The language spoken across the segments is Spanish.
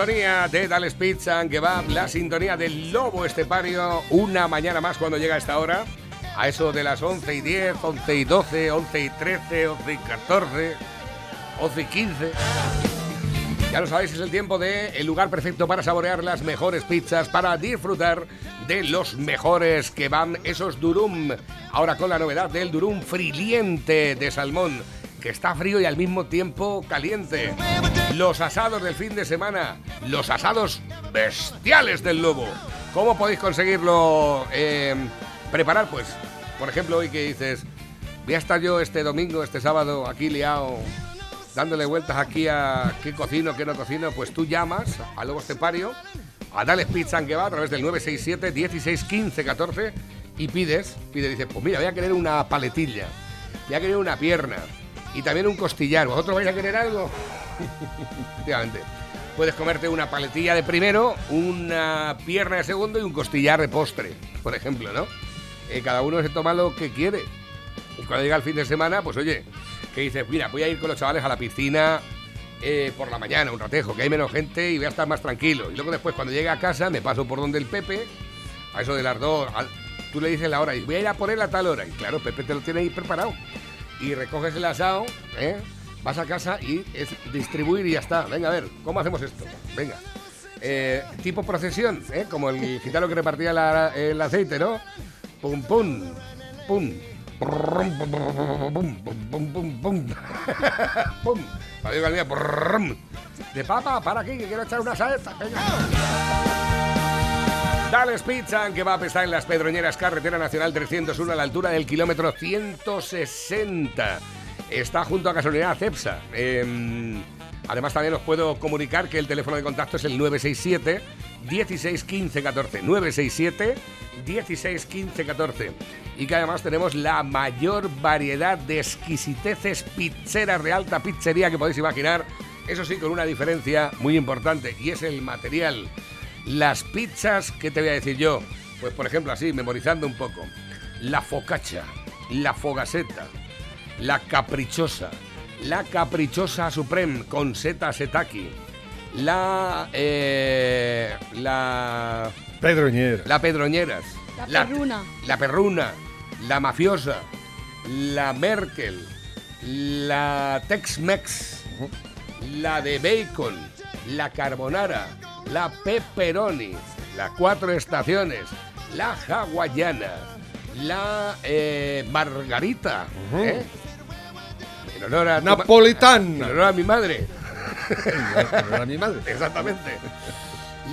sintonía de Dales Pizza que va la sintonía del lobo estepario, una mañana más cuando llega a esta hora, a eso de las 11 y 10, 11 y 12, 11 y 13, 11 y 14, 11 y 15. Ya lo sabéis, es el tiempo de el lugar perfecto para saborear las mejores pizzas, para disfrutar de los mejores que van esos durum. Ahora con la novedad del durum friliente de salmón, que está frío y al mismo tiempo caliente. Los asados del fin de semana, los asados bestiales del lobo. ¿Cómo podéis conseguirlo eh, preparar? Pues, por ejemplo, hoy que dices, voy a estar yo este domingo, este sábado, aquí liado dándole vueltas aquí a qué cocino, qué no cocino, pues tú llamas a Lobo Estepario, a Dales Pizza que va a través del 967 16 15 14 y pides, pides, dices, pues mira, voy a querer una paletilla, voy a querer una pierna y también un costillar. ¿Vosotros vais a querer algo? Efectivamente. Puedes comerte una paletilla de primero, una pierna de segundo y un costillar de postre, por ejemplo, ¿no? Eh, cada uno se toma lo que quiere. Y cuando llega el fin de semana, pues oye, que dices, mira, voy a ir con los chavales a la piscina eh, por la mañana, un ratejo, que hay menos gente y voy a estar más tranquilo. Y luego después, cuando llegue a casa, me paso por donde el Pepe, a eso de las dos, tú le dices la hora y voy a ir a poner a tal hora. Y claro, Pepe te lo tiene ahí preparado. Y recoges el asado, ¿eh? vas a casa y es distribuir y ya está. Venga, a ver, ¿cómo hacemos esto? Venga. Eh, tipo procesión, ¿eh? como el gitano que repartía el aceite, ¿no? Pum, pum, pum. Pum, pum, pum, pum. Pum. De papa, para aquí, que quiero echar una salsa. Venga. Dales Pizza, que va a estar en las Pedroñeras, carretera nacional 301 a la altura del kilómetro 160. Está junto a gasolinera Cepsa. Eh, además, también os puedo comunicar que el teléfono de contacto es el 967 16 15 14. 967 16 15 14. Y que además tenemos la mayor variedad de exquisiteces pizzeras de alta pizzería que podéis imaginar. Eso sí, con una diferencia muy importante, y es el material. Las pizzas, ¿qué te voy a decir yo? Pues por ejemplo así, memorizando un poco. La focaccia, la fogaseta, la caprichosa, la caprichosa supreme con seta setaki, la... eh, la... Pedroñera. La pedroñeras. La perruna. La perruna. La mafiosa. La Merkel. La Tex-Mex. La de bacon. La carbonara. La pepperoni. La cuatro estaciones. La hawaiana. La eh, margarita. ¿eh? En honor a Napolitana. En honor a mi madre. Pero era mi madre. Exactamente.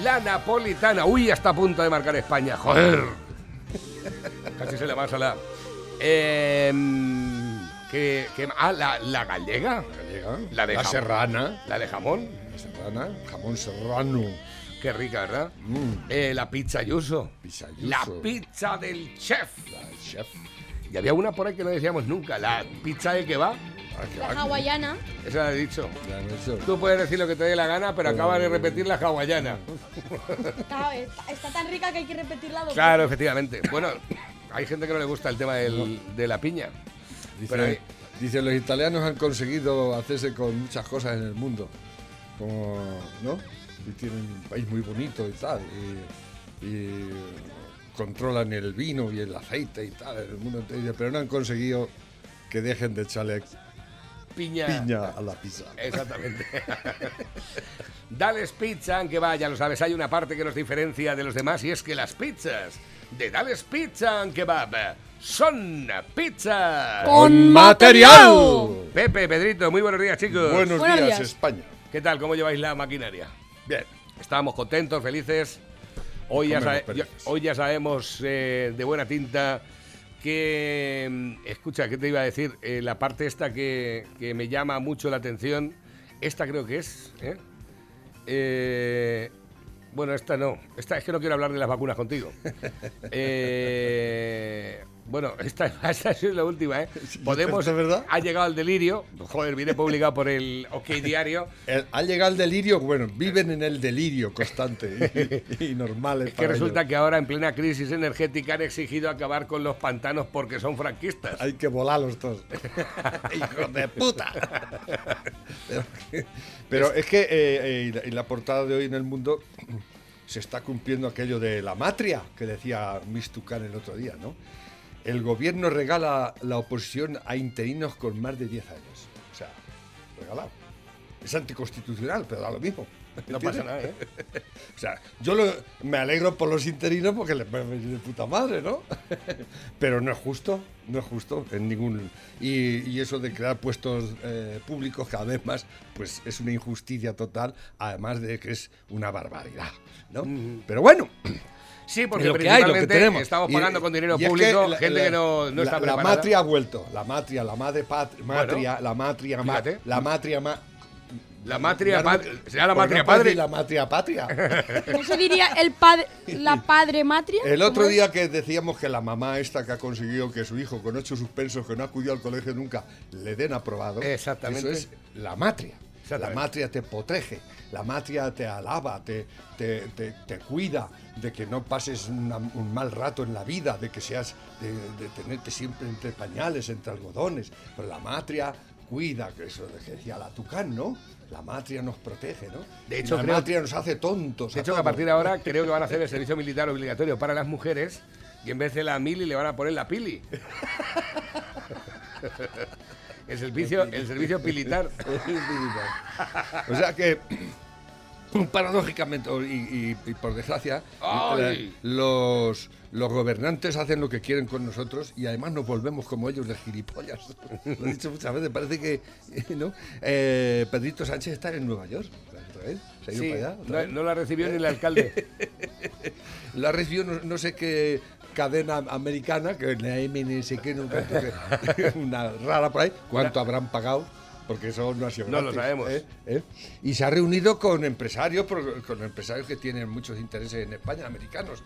La napolitana. Uy, está a punto de marcar España. Joder. Casi se le pasa la. Em, ¿qué- qué- ah, la, la gallega. Llega. La de La jamón. serrana. La de jamón. La serrana. Jamón serrano. Qué rica, ¿verdad? Mm. Eh, la pizza yuso. Pizza La yuso. pizza del chef. La chef. Y había una por ahí que no decíamos nunca. La pizza de que va. Ah, La hawaiana. Esa la he dicho. He. Tú puedes decir lo que te dé la gana, pero acabas de repetir la hawaiana. Claro, está, está tan rica que hay que repetirla dos Claro, efectivamente. Bueno, hay gente que no le gusta el tema del- de la piña. Dice, Pero dice, los italianos han conseguido hacerse con muchas cosas en el mundo. Como, ¿no? Y tienen un país muy bonito y tal. Y, y controlan el vino y el aceite y tal el mundo entero. Pero no han conseguido que dejen de echarle Piña. piña a la pizza. Exactamente. Dales Pizza, que va, ya lo sabes, hay una parte que nos diferencia de los demás y es que las pizzas de Dales Pizza que va son pizzas. ¡Con material! Pepe, Pedrito, muy buenos días, chicos. Buenos, Buenos días, días. España. ¿Qué tal? ¿Cómo lleváis la maquinaria? Bien. Estamos contentos, felices. Hoy, ya, Comemos sabe- felices. hoy ya sabemos eh, de buena tinta que... mm, Escucha, ¿qué te iba a decir? Eh, la parte esta que, que me llama mucho la atención, esta creo que es... ¿eh? Eh, bueno, esta no. Esta es que no quiero hablar de las vacunas contigo. Eh, Bueno, esta, esta es la última, ¿eh? Podemos. ¿es verdad? Ha llegado al delirio. Joder, viene publicado por el OK Diario. El- al llegar al delirio, bueno, viven en el delirio constante y, y normal. Es que resulta que ahora, en plena crisis energética, han exigido acabar con los pantanos porque son franquistas. Hay que volarlos todos. ¡Hijos de puta! Pero, pero es que eh, eh, en la portada de hoy en el mundo se está cumpliendo aquello de la matria que decía Miss Tucán el otro día, ¿no? El gobierno regala la oposición a interinos con más de 10 años. O sea, regalado. Es anticonstitucional, pero da lo mismo. No pasa nada, ¿eh? O sea, yo lo- me alegro por los interinos porque les va a venir de puta madre, ¿no? Pero no es justo, no es justo en ningún... Y, y eso de crear puestos eh, públicos cada vez más, pues es una injusticia total, además de que es una barbaridad, ¿no? Pero bueno, Sí, porque lo que hay, lo que principalmente tenemos. estamos Y- pagando con dinero es público la- gente la- que no, no está la, la preparada. matria ha vuelto, la matria, la madre patria, matria, la matria, ma- la matria, ma- La matria, Ya no- padre- será la pues matria no padre. la matria patria. ¿No se diría el padre, la padre matria? El ¿Cómo otro es? día que decíamos que la mamá esta que ha conseguido que su hijo con ocho suspensos, que no acudió al colegio nunca, le den aprobado. Exactamente. Eso es la matria. La matria te protege, la matria te alaba, te, te, te- te cuida de que no pases una- un mal rato en la vida, de que seas, de, de tenerte siempre entre pañales, entre algodones. Pero la matria cuida, que eso decía la tucán, ¿no? La matria nos protege, ¿no? De hecho, la creo- matria nos hace tontos. De hecho, que a partir de ahora creo que van a hacer el servicio militar obligatorio para las mujeres y en vez de la mili le van a poner la pili. El servicio, el servicio militar. O sea que, paradójicamente, y, y- y por desgracia, Ay. eh, los, los gobernantes hacen lo que quieren con nosotros y además nos volvemos como ellos de gilipollas. Lo he dicho muchas veces, parece que ¿no? Eh, Pedrito Sánchez está en Nueva York. ¿Otra vez? ¿Se ha ido Sí, para allá? ¿Otra no, vez? no la recibió ni el alcalde. La recibió no, no sé qué cadena americana, que la MNS, que no cuánto, que- una rara por ahí, cuánto habrán pagado, porque eso no ha sido No lo gratis, sabemos. ¿eh? ¿Eh? Y se ha reunido con empresarios, con empresarios que tienen muchos intereses en España, americanos.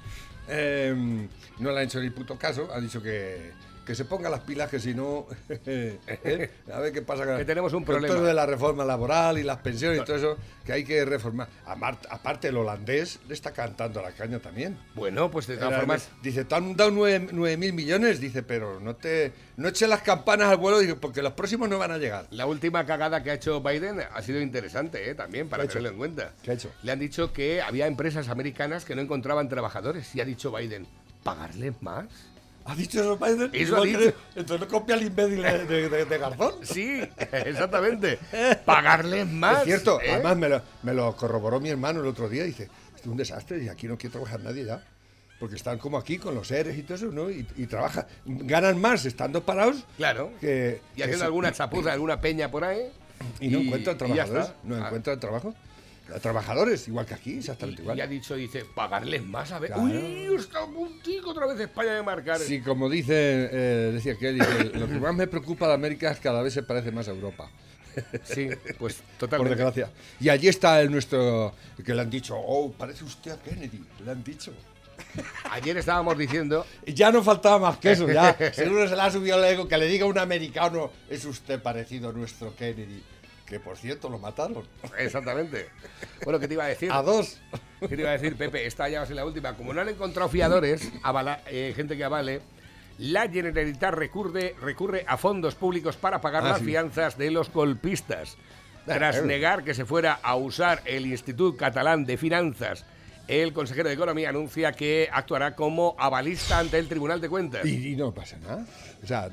Eh, no le han hecho ni puto caso, ha dicho que, que se ponga las pilas, que si no, ¿eh? a ver qué pasa con- Que tenemos un problema. todo de la reforma laboral y las pensiones y todo eso, que hay que reformar. Aparte, el holandés le está cantando la caña también. Bueno, pues de todas formas, Dice, te han dado 9 mil millones. Dice, pero no te no eches las campanas al vuelo porque los próximos no van a llegar. la última cagada que ha hecho Biden ha sido interesante ¿eh? también, para tenerlo en cuenta. ¿Qué ha hecho? Le han dicho que había empresas americanas que no encontraban trabajadores y ha dicho Biden, ¿pagarles más? ¿Ha dicho eso Biden? Eso ha dicho. Entonces no copia el imbécil de, de- de- Garzón. Sí, exactamente. ¿Pagarles más? Es cierto, ¿eh? además me lo, me lo corroboró mi hermano el otro día. Dice, es un desastre y aquí no quiere trabajar nadie ya. Porque están como aquí con los seres y todo eso, ¿no? Y, y trabajan, ganan más estando parados Claro. que... Y haciendo alguna chapuza, alguna peña por ahí. Y no encuentran y ya trabajadores. No Ah, encuentran trabajo. Trabajadores, igual que aquí, exactamente Y, igual. y ha dicho, dice, pagarles más a ver. Claro. Uy, está un puntico otra vez España de marcar. Sí, como dice, eh, decía que dice, lo que más me preocupa de América es que cada vez se parece más a Europa. Sí, pues Por totalmente. desgracia. Y allí está el nuestro, que le han dicho, oh, parece usted a Kennedy, le han dicho. Ayer estábamos diciendo, ya no faltaba más que eso, ya. Seguro se le ha subido el ego que le diga a un americano, es usted parecido a nuestro Kennedy. Que por cierto lo mataron. exactamente. Bueno, ¿qué te iba a decir? A dos. ¿Qué te iba a decir, Pepe? Esta ya va a ser la última. Como no han encontrado fiadores, avala- eh, gente que avale, la Generalitat recurre, recurre a fondos públicos para pagar Ah, las sí. fianzas de los golpistas. Ah, Tras claro. negar que se fuera a usar el Instituto Catalán de Finanzas, el consejero de Economía anuncia que actuará como avalista ante el Tribunal de Cuentas. Y, y no pasa nada. O sea,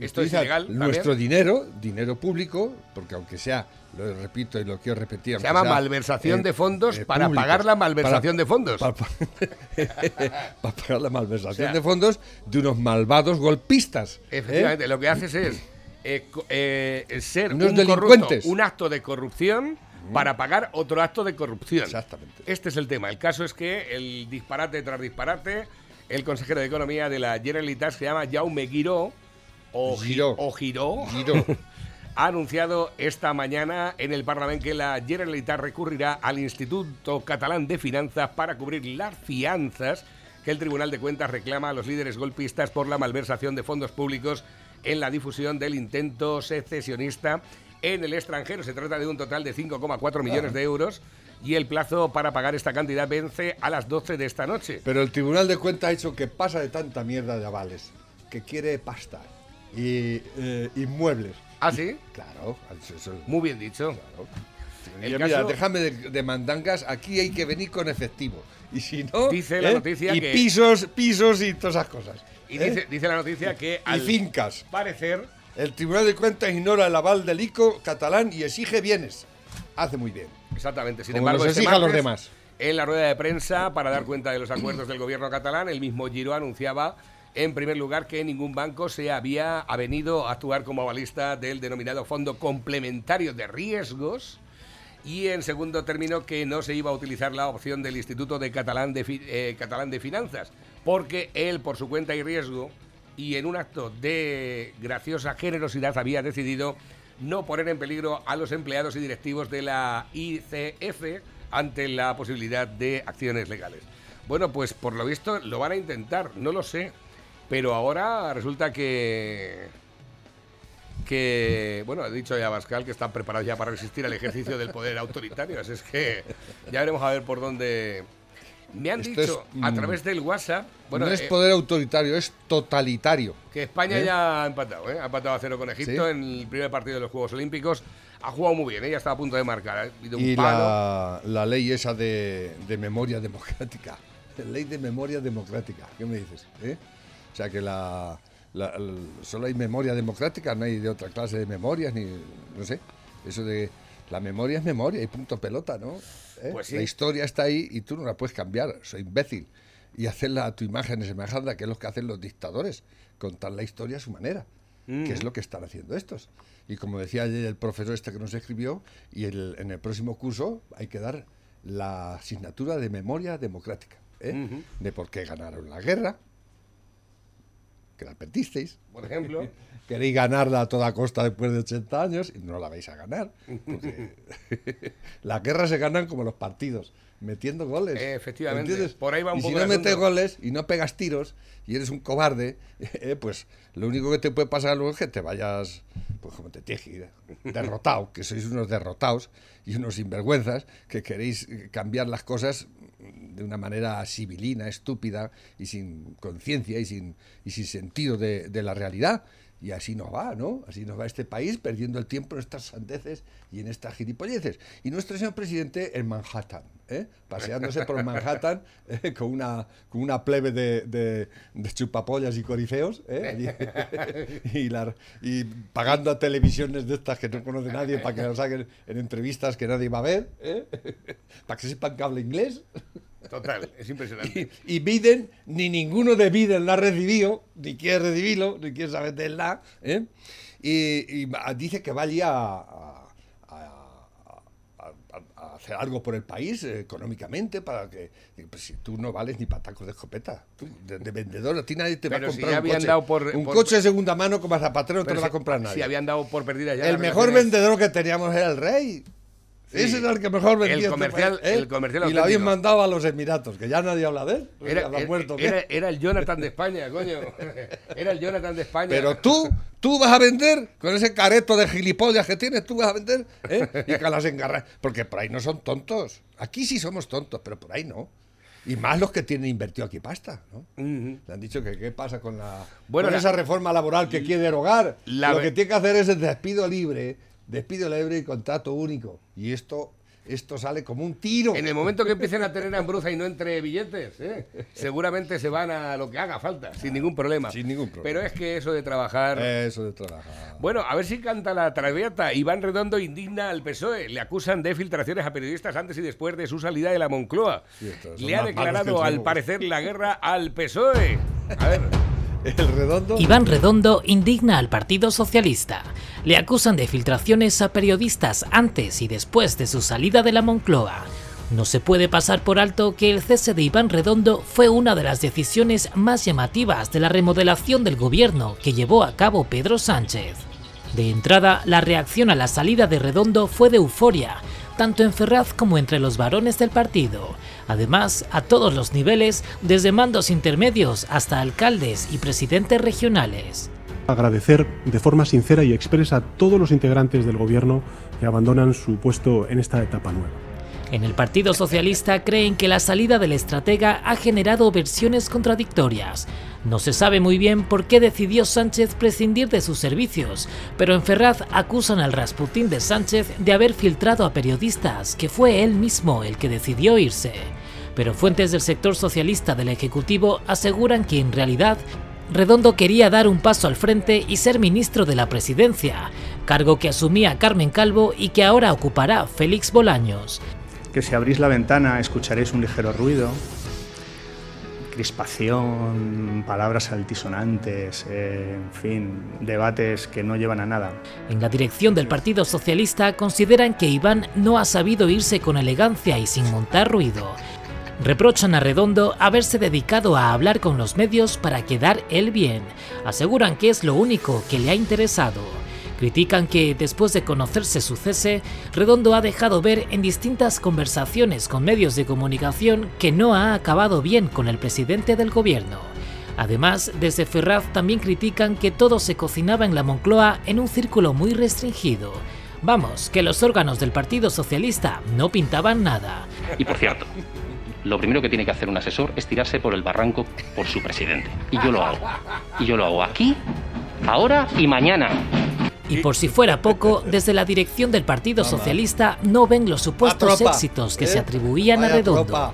Esto es ilegal también. Nuestro dinero, dinero público, porque aunque sea, lo repito y lo quiero repetir. Se llama sea, malversación eh, de fondos eh, para pagar la malversación de fondos. Para, para pagar la malversación O sea, de fondos de unos malvados golpistas. ¿eh? Efectivamente, lo que haces es eh, eh, ser Unos un delincuentes. corrupto, un acto de corrupción para pagar otro acto de corrupción. Exactamente. Este es el tema. El caso es que el disparate tras disparate, el consejero de Economía de la Generalitat se llama Jaume Guiró o Gi- Giró. o Giró, Giró. ha anunciado esta mañana en el Parlamento que la Generalitat recurrirá al Instituto Catalán de Finanzas para cubrir las fianzas que el Tribunal de Cuentas reclama a los líderes golpistas por la malversación de fondos públicos en la difusión del intento secesionista en el extranjero. Se trata de un total de 5,4 millones de euros y el plazo para pagar esta cantidad vence a las 12 de esta noche. Pero el Tribunal de Cuentas ha hecho que pasa de tanta mierda de avales, que quiere pasta y eh, inmuebles. ¿Ah, sí? Claro, eso- Muy bien dicho. El Oye, mira, caso- déjame de, de mandangas, aquí hay que venir con efectivo. Y si no, ¿eh? Dice la noticia y que- pisos, pisos y todas esas cosas. Y ¿eh? dice, dice la noticia que y al fincas. parecer El Tribunal de Cuentas ignora el aval del ICO catalán y exige bienes. Hace muy bien. Exactamente. Sin Como embargo, nos este exija a los demás. En la rueda de prensa, para dar cuenta de los acuerdos del gobierno catalán, el mismo Giro anunciaba, en primer lugar, que ningún banco se había avenido a actuar como avalista del denominado Fondo Complementario de Riesgos. Y en segundo término, que no se iba a utilizar la opción del Instituto de Catalán de, eh, Catalán de Finanzas, porque él, por su cuenta y riesgo, y en un acto de graciosa generosidad, había decidido no poner en peligro a los empleados y directivos de la ICF ante la posibilidad de acciones legales. Bueno, pues por lo visto lo van a intentar, no lo sé, pero ahora resulta que que, bueno, ha dicho ya Pascal que están preparados ya para resistir al ejercicio del poder autoritario. Así es que ya veremos a ver por dónde. Me han Esto es, dicho a mm, través del WhatsApp bueno, no es eh, poder autoritario, es totalitario. que España ¿Eh? ya ha empatado, ¿eh? ha empatado a cero con Egipto Sí. en el primer partido de los Juegos Olímpicos. Ha jugado muy bien, ella está a punto de marcar. Ha un Y palo. la, la ley esa de, de memoria democrática. Ley de memoria democrática. ¿Qué me dices? eh? Sea que la, la- el- solo hay memoria democrática, no hay de otra clase de memorias, ni. No sé. Eso de. La memoria es memoria y punto pelota, ¿no? ¿Eh? Pues sí. La historia está ahí y tú no la puedes cambiar. Soy imbécil. Y hacerla a tu imagen y semejanza, que es lo que hacen los dictadores. Contar la historia a su manera. Que es lo que están haciendo estos. Y como decía ayer el profesor este que nos escribió, y el- en el próximo curso hay que dar la asignatura de memoria democrática. ¿eh? Ujú. De por qué ganaron la guerra, que la perdisteis. Por ejemplo. Queréis ganarla a toda costa después de 80 años y no la vais a ganar. porque las guerras se ganan como los partidos, metiendo goles. Efectivamente. ¿entiendes? Por ahí va un y poco si no metes goles y no pegas tiros y eres un cobarde, eh, pues lo único que te puede pasar luego es que te vayas, pues como te tienes que ir, derrotado, que sois unos derrotados y unos sinvergüenzas que queréis eh, cambiar las cosas de una manera civilina, estúpida y sin conciencia y sin, y sin sentido de, de la realidad. Y así nos va, ¿no? Así nos va este país perdiendo el tiempo en estas sandeces y en estas gilipolleces. Y nuestro señor presidente en Manhattan, ¿eh? paseándose por Manhattan eh, con, una, con una plebe de, chupapollas y corifeos ¿eh? y, pagando a televisiones de estas que no conoce nadie para que lo saquen en entrevistas que nadie va a ver, ¿eh? para que sepan que habla inglés. Total, es impresionante. Y, y Biden, ni ninguno de Biden la ha recibido, ni quiere recibirlo, ni quiere saber de la. ¿eh? Y, dice que va allí a, a- a- a- a hacer algo por el país eh, económicamente para que pues si tú no vales ni para tacos de escopeta tú, de, de vendedor a ti nadie te va a si comprar ya un habían coche dado por- un por- coche de segunda mano como zapatero no te lo va a si- comprar nadie Si habían dado por perdidas ya el mejor vendedor que teníamos era el rey Sí. ese era el que mejor vendía El este país, ¿eh? el comercial y lo habían mandado a los Emiratos que ya nadie habla de él Era, ¿Habrá era- muerto, ¿qué? era- era el Jonathan de España, coño. Era el Jonathan de España. Pero tú, tú vas a vender con ese careto de gilipollas que tienes, tú vas a vender, ¿eh? Y que las engarras. Porque por ahí no son tontos. Aquí sí somos tontos, pero por ahí no. Y más los que tienen invertido aquí pasta, ¿no? Le han dicho que qué pasa con la Bueno, con la- esa reforma laboral que quiere derogar. la Lo que tiene que hacer es el despido libre, despido libre y contrato único. Y esto, esto sale como un tiro. En el momento que empiecen a tener hambruza y no entre billetes, ¿eh? seguramente se van a lo que haga falta, sin ningún problema. Sin ningún problema. Pero es que eso de trabajar. Eso de trabajar. Bueno, a ver si canta la traviata. Iván Redondo indigna al PSOE. Le acusan de filtraciones a periodistas antes y después de su salida de la Moncloa. Sí, Le ha declarado al parecer la guerra al PSOE. A ver. El redondo. Iván Redondo indigna al Partido Socialista. Le acusan de filtraciones a periodistas antes y después de su salida de la Moncloa. No se puede pasar por alto que el cese de Iván Redondo fue una de las decisiones más llamativas de la remodelación del gobierno que llevó a cabo Pedro Sánchez. De entrada, la reacción a la salida de Redondo fue de euforia, tanto en Ferraz como entre los varones del partido. Además, a todos los niveles, desde mandos intermedios hasta alcaldes y presidentes regionales. Agradecer de forma sincera y expresa a todos los integrantes del Gobierno que abandonan su puesto en esta etapa nueva. En el Partido Socialista creen que la salida del estratega ha generado versiones contradictorias. No se sabe muy bien por qué decidió Sánchez prescindir de sus servicios, pero en Ferraz acusan al Rasputín de Sánchez de haber filtrado a periodistas, que fue él mismo el que decidió irse. Pero fuentes del sector socialista del Ejecutivo aseguran que en realidad Redondo quería dar un paso al frente y ser ministro de la presidencia, cargo que asumía Carmen Calvo y que ahora ocupará Félix Bolaños. Que si abrís la ventana escucharéis un ligero ruido, crispación, palabras altisonantes, eh, en fin, debates que no llevan a nada. En la dirección del Partido Socialista consideran que Iván no ha sabido irse con elegancia y sin montar ruido. Reprochan a Redondo haberse dedicado a hablar con los medios para quedar él bien. Aseguran que es lo único que le ha interesado. Critican que, después de conocerse su cese, Redondo ha dejado ver en distintas conversaciones con medios de comunicación que no ha acabado bien con el presidente del gobierno. Además, desde Ferraz también critican que todo se cocinaba en la Moncloa en un círculo muy restringido. Vamos, que los órganos del Partido Socialista no pintaban nada. Y por cierto, lo primero que tiene que hacer un asesor es tirarse por el barranco por su presidente. Y yo lo hago. Y yo lo hago aquí, ahora y mañana. Y por si fuera poco, desde la dirección del Partido Socialista no ven los supuestos éxitos que ¿eh? se atribuían a Redondo.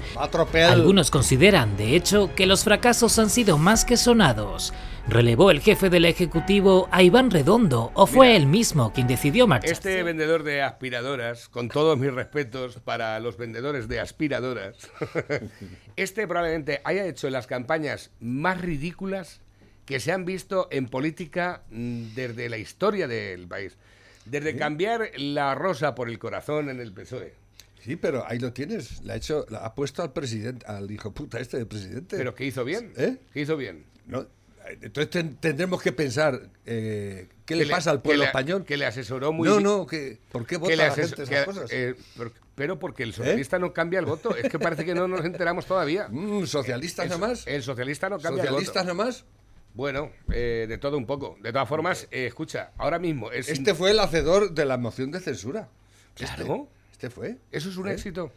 Algunos consideran, de hecho, que los fracasos han sido más que sonados. ¿Relevó el jefe del Ejecutivo a Iván Redondo o fue Mira, él mismo quien decidió marcharse? Este vendedor de aspiradoras, con todos mis respetos para los vendedores de aspiradoras, este probablemente haya hecho las campañas más ridículas que se han visto en política mm, desde la historia del país. Desde cambiar la rosa por el corazón en el PSOE. Sí, pero ahí lo tienes. Le ha, hecho, la ha puesto al presidente, al hijo puta este del presidente. Pero que hizo bien. ¿Eh? Que hizo bien. No, entonces ten- tendremos que pensar eh, qué Que le pasa al pueblo que le- español. Que le asesoró muy no, bien. no, que, ¿por qué vota la gente esas cosas? eh, pero porque el socialista no cambia el voto. Es que parece que no nos enteramos todavía. Mm, ¿Socialistas El, nada más? el socialista no cambia ¿Socialistas el voto. nada más? Bueno, eh, de todo un poco. De todas formas, eh, escucha, ahora mismo es... Este fue el hacedor de la moción de censura. Claro. Este, este fue. Eso es un ¿Eh? éxito.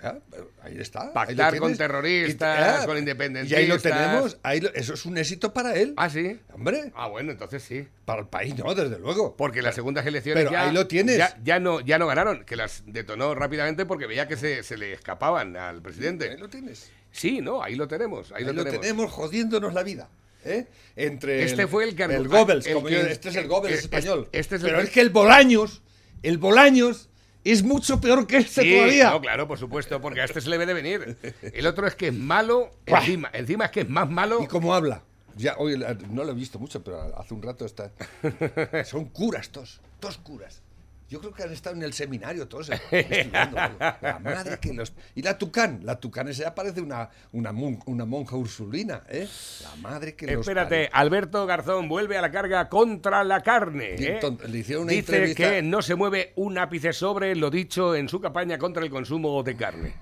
Ah, ahí está. ahí lo Pactar con terroristas, Y- con Y ahí lo independentistas. tenemos. ahí lo- eso es un éxito para él. Ah, sí. Hombre, Ah, bueno, entonces sí. para el país no, desde luego. Porque las segundas elecciones pero ya, ahí lo tienes. Ya, ya no, ya no ganaron, que las detonó rápidamente porque veía que se, se le escapaban al presidente. Ahí lo tienes. Sí, no, ahí lo tenemos. Ahí, Ahí, lo, tenemos. jodiéndonos la vida. ¿Eh? Entre Este fue el que el argu- Goebbels, el como yo- este es el Goebbels español. este es el pero es que el Bolaños, el Bolaños es mucho peor que este Sí, todavía. no, claro, por supuesto, porque a este se le ve de venir. El otro es que es malo, encima, encima es que es más malo. ¿Y cómo habla? Ya, hoy no lo he visto mucho, pero hace un rato está. Son curas todos, todos curas. Yo creo que han estado en el seminario todos eh, estudiando. La madre que los. Y la Tucán, la Tucán esa parece una, una, mon- una monja ursulina, ¿eh? La madre que los. Espérate. Alberto Garzón vuelve a la carga contra la carne. ¿eh? le hicieron una Dice entrevista- que no se mueve un ápice sobre lo dicho en su campaña contra el consumo de carne.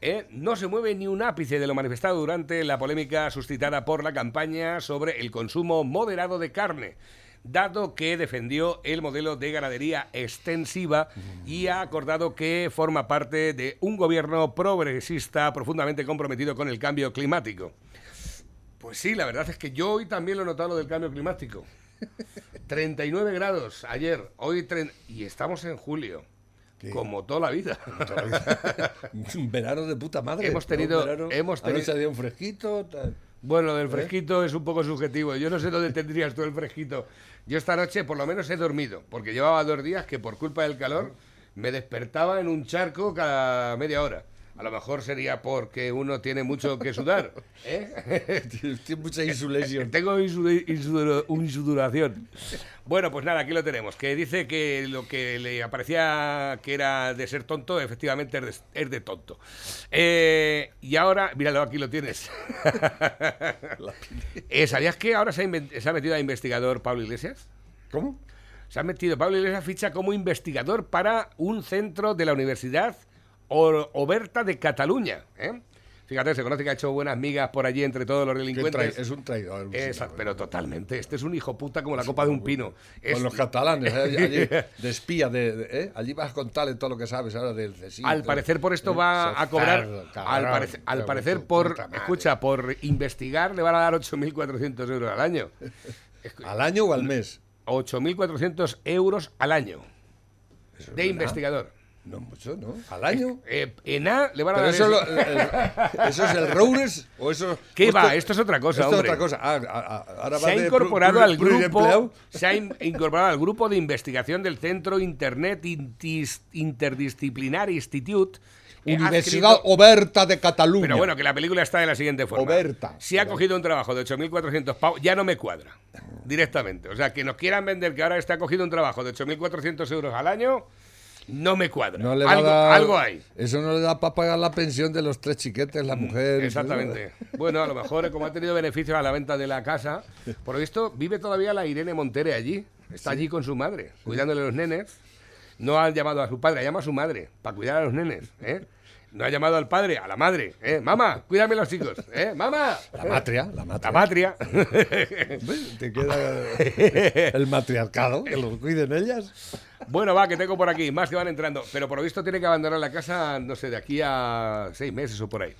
¿eh? No se mueve ni un ápice de lo manifestado durante la polémica suscitada por la campaña sobre el consumo moderado de carne, dado que defendió el modelo de ganadería extensiva y ha acordado que forma parte de un gobierno progresista profundamente comprometido con el cambio climático. Pues sí, la verdad es que yo hoy también lo he notado lo del cambio climático. 39 grados ayer, hoy tre- y estamos en julio. ¿Qué? Como toda la vida. un verano de puta madre. Hemos tenido- verano- hemos tenido- un fresquito. tal. Bueno, lo ¿Eh? del fresquito es un poco subjetivo. Yo no sé dónde tendrías tú el fresquito. Yo esta noche por lo menos he dormido, porque llevaba dos días que por culpa del calor me despertaba en un charco cada media hora. A lo mejor sería porque uno tiene mucho que sudar. ¿eh? Tiene mucha insulesión. Tengo insuduración. Bueno, pues nada, aquí lo tenemos. Que dice que lo que le aparecía que era de ser tonto, efectivamente es de, es de tonto. Eh, y ahora, míralo, aquí lo tienes. Eh, ¿Sabías que ahora se ha, se ha metido a investigador Pablo Iglesias? ¿Cómo? Se ha metido Pablo Iglesias ficha como investigador para un centro de la Universidad Oberta de Cataluña. ¿eh? Fíjate, se conoce que ha hecho buenas migas por allí entre todos los delincuentes. es un traidor. señor. pero totalmente. Este es un hijo puta como la copa de un pino. Es- Con los catalanes, ¿eh? allí, de espía, de, de- ¿eh? allí vas a contarle todo lo que sabes ahora del CSI. al parecer por esto va a cobrar, al, parecer por, escucha, por investigar le van a dar 8.400 euros al año. ¿Al año o al mes? 8.400 euros al año Eso es de investigador. No mucho, ¿no? ¿Al año? Eh, en A le van a Pero dar eso, eso. lo- el- ¿Eso es el Roures o eso...? ¿Qué va? Esto es otra cosa, Esto es hombre. otra cosa. Ah, ah, ah, ahora se va ha incorporado al grupo se ha in- incorporado al grupo de investigación del Centro Internet Intis- Interdisciplinar Institute eh, Universidad Oberta de Cataluña. Pero bueno, que la película está de la siguiente forma. Oberta. Si ha cogido un trabajo de 8.400 pavos, ya no me cuadra. Directamente. O sea, que nos quieran vender que ahora está cogido un trabajo de 8.400 euros al año, no me cuadra. No le va a algo, dar- algo hay. Eso no le da para pagar la pensión de los tres chiquetes, la mujer. Exactamente. Bueno, a lo mejor, como ha tenido beneficios a la venta de la casa, por lo visto, vive todavía la Irene Montere allí. Está allí con su madre, cuidándole a los nenes. No ha llamado a su padre, llama a su madre para cuidar a los nenes. ¿eh? No ha llamado al padre, a la madre. ¿eh? Mamá, cuídame los chicos. ¿eh? Mamá. La matria, la La matria. patria. ¿Ves? Te queda el matriarcado, que lo cuiden ellas. bueno, va, que tengo por aquí, más que van entrando. Pero por lo visto tiene que abandonar la casa, no sé, de aquí a seis meses o por ahí.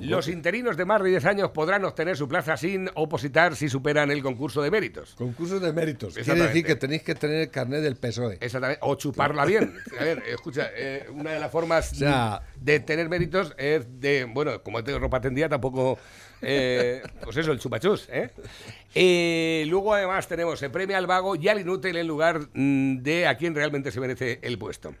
Los interinos de más de 10 años podrán obtener su plaza sin opositar si superan el concurso de méritos. Concurso de méritos. Quiere decir que tenéis que tener el carnet del PSOE. Exactamente. O chuparla bien. A ver, escucha, eh, una de las formas O sea- de tener méritos es de, bueno, como tengo ropa tendida, tampoco, eh, pues eso, el chupachus. ¿eh? Eh, luego además tenemos, se premia al vago y al inútil en lugar mm, de a quien realmente se merece el puesto.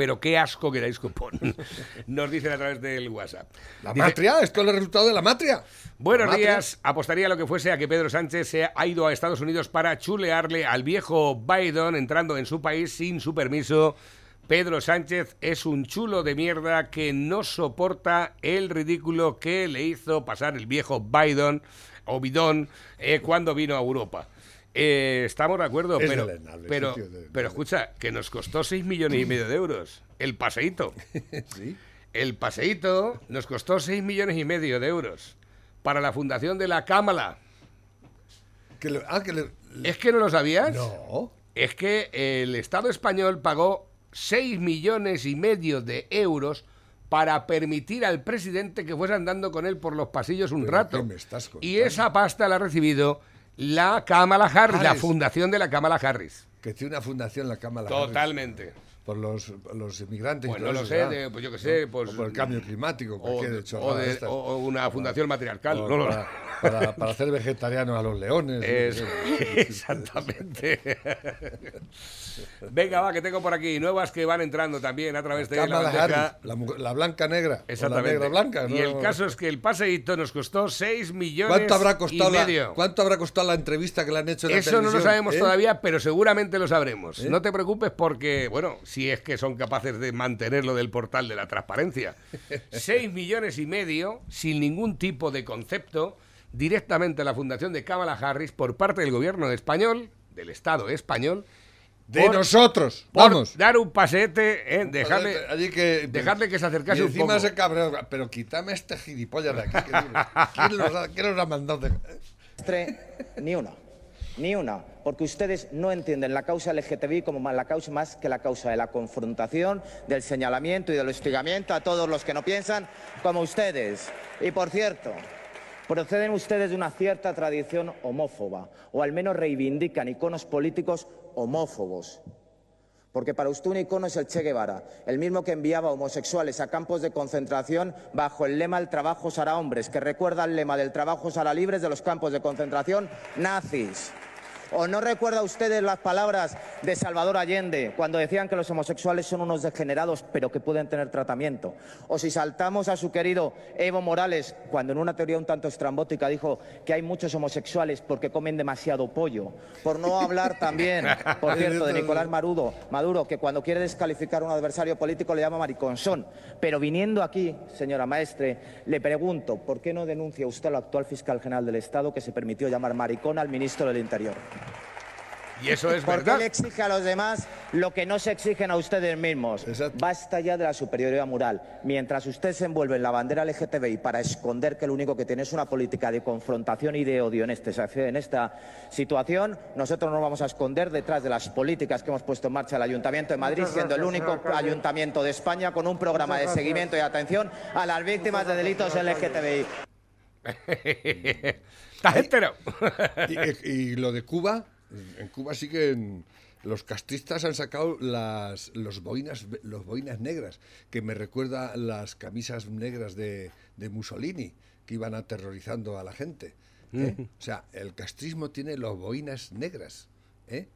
Pero qué asco que dais cupón. Nos dicen a través del WhatsApp. La Dice, matria, esto es el resultado de la matria. Buenos La matria. días. Apostaría lo que fuese a que Pedro Sánchez se ha ido a Estados Unidos para chulearle al viejo Biden entrando en su país sin su permiso. Pedro Sánchez es un chulo de mierda que no soporta el ridículo que le hizo pasar el viejo Biden o Bidón eh, cuando vino a Europa. Eh, estamos de acuerdo, Es pero, pero, pero escucha, que nos costó 6 millones y medio de euros el paseíto. Sí. El paseíto nos costó 6 millones y medio de euros para la fundación de la Cámara. Que le- ah, que le- ¿Es que no lo sabías? No. Es que el Estado español pagó 6 millones y medio de euros para permitir al presidente que fuese andando con él por los pasillos un ¿Pero rato. me estás y esa pasta la ha recibido la Kamala Harris, la fundación de la Kamala Harris. Que tiene una fundación la Cámara. Harris, Totalmente. Por los, los inmigrantes. Pues no lo eso, sé, pues yo qué sé, ¿No? pues- O por el cambio climático, O, cualquier o de- estas. o- una fundación matriarcal. No para, para- para hacer vegetarianos a los leones. Exactamente. Venga, va, que tengo por aquí nuevas que van entrando también a través de la bandeja. Harris, la, la blanca negra. Exactamente. O la negra blanca. Y el caso es que el paseíto nos costó 6 millones ¿Cuánto habrá, costado y la, medio. ¿Cuánto habrá costado la entrevista que le han hecho en la Eso no lo sabemos ¿Eh? todavía, pero seguramente lo sabremos. ¿Eh? No te preocupes porque, bueno, si es que son capaces de mantenerlo del portal de la transparencia. 6 millones y medio, sin ningún tipo de concepto, directamente a la fundación de Kamala Harris por parte del gobierno español, del Estado español, De por- nosotros. por Vamos. dar un paseete, ¿eh? dejarle, Allí que, dejarle que se acercase y un encima poco. ese cabrón. Pero quítame este gilipollas de aquí. que digo, ¿Quién los ha, quién los ha mandado? de- Tre- Ni una. Ni una. Porque ustedes no entienden la causa LGTBI como la causa más que la causa de la confrontación, del señalamiento y del hostigamiento a todos los que no piensan como ustedes. Y por cierto, proceden ustedes de una cierta tradición homófoba, o al menos reivindican iconos políticos homófobos. Porque para usted un icono es el Che Guevara, el mismo que enviaba homosexuales a campos de concentración bajo el lema El trabajo será hombres, que recuerda el lema del trabajo será libres de los campos de concentración nazis. ¿O no recuerda ustedes las palabras de Salvador Allende cuando decían que los homosexuales son unos degenerados pero que pueden tener tratamiento? O si saltamos a su querido Evo Morales cuando en una teoría un tanto estrambótica dijo que hay muchos homosexuales porque comen demasiado pollo. Por no hablar también, por cierto, de Nicolás Maduro, Maduro, que cuando quiere descalificar a un adversario político le llama mariconzón. Pero viniendo aquí, señora maestre, le pregunto, ¿por qué no denuncia usted al actual fiscal general del Estado que se permitió llamar maricón al ministro del Interior? Y eso es Porque verdad. él exige a los demás lo que no se exigen a ustedes mismos. Exacto. Basta ya de la superioridad moral. Mientras usted se envuelve en la bandera LGTBI para esconder que lo único que tiene es una política de confrontación y de odio en, este, en esta situación, nosotros nos vamos a esconder detrás de las políticas que hemos puesto en marcha el Ayuntamiento de Madrid, siendo el único ayuntamiento de España con un programa de seguimiento y atención a las víctimas de delitos LGTBI. Estás entero. Y, y lo de Cuba, en Cuba siguen. Los castristas han sacado las los boinas, los boinas negras, que me recuerda las camisas negras de, de Mussolini, que iban aterrorizando a la gente. ¿eh? O sea, el castrismo tiene los boinas negras. ¿eh?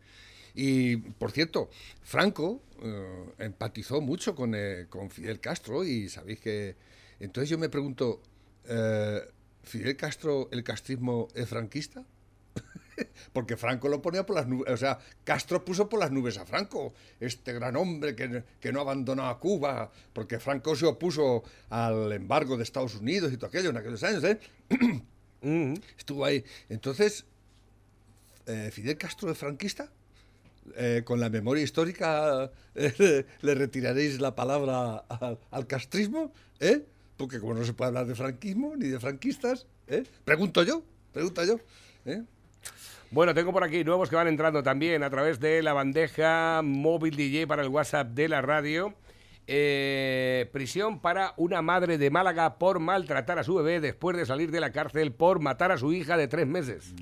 Y, por cierto, Franco eh, empatizó mucho con, eh, con Fidel Castro y sabéis que... Entonces yo me pregunto, eh, ¿Fidel Castro, el castrismo es franquista? Porque Franco lo ponía por las nubes, o sea, Castro puso por las nubes a Franco, este gran hombre que, que no abandonó a Cuba, porque Franco se opuso al embargo de Estados Unidos y todo aquello en aquellos años, ¿eh? Mm. Estuvo ahí. Entonces, eh, ¿Fidel Castro es franquista? Eh, con la memoria histórica eh, le retiraréis la palabra al, al castrismo, ¿eh? Porque como no se puede hablar de franquismo ni de franquistas, ¿eh? Pregunto yo, pregunto yo, ¿eh? Bueno, tengo por aquí nuevos que van entrando también a través de la bandeja móvil DJ para el WhatsApp de la radio. Eh, prisión para una madre de Málaga por maltratar a su bebé después de salir de la cárcel por matar a su hija de tres meses.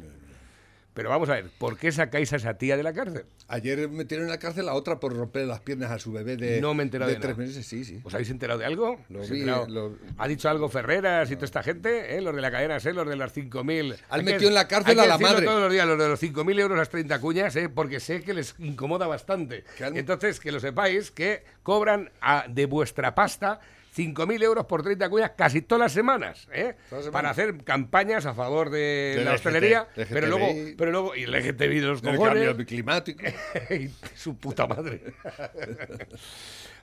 Pero vamos a ver, ¿por qué sacáis a esa tía de la cárcel? Ayer metieron en la cárcel a otra por romper las piernas a su bebé de, No me he enterado de tres nada. meses, sí, sí. ¿Os habéis enterado de algo? Lo ¿Os vi, lo- ¿Ha dicho algo Ferreras y toda esta gente? ¿eh? Los de la cadena SER, los de las 5.000. Han Hay que- metido en la cárcel hay a la madre. todos los días, los de los 5.000 euros las 30 cuñas, ¿eh? porque sé que les incomoda bastante. Han- Entonces, que lo sepáis, que cobran a- de vuestra pasta 5.000 euros por 30 cuñas casi todas las semanas, ¿eh? Todas las semanas. para hacer campañas a favor de, la hostelería, LGT, pero luego, pero luego, y el LGTBI de los cojones, cambio climático, y su puta madre.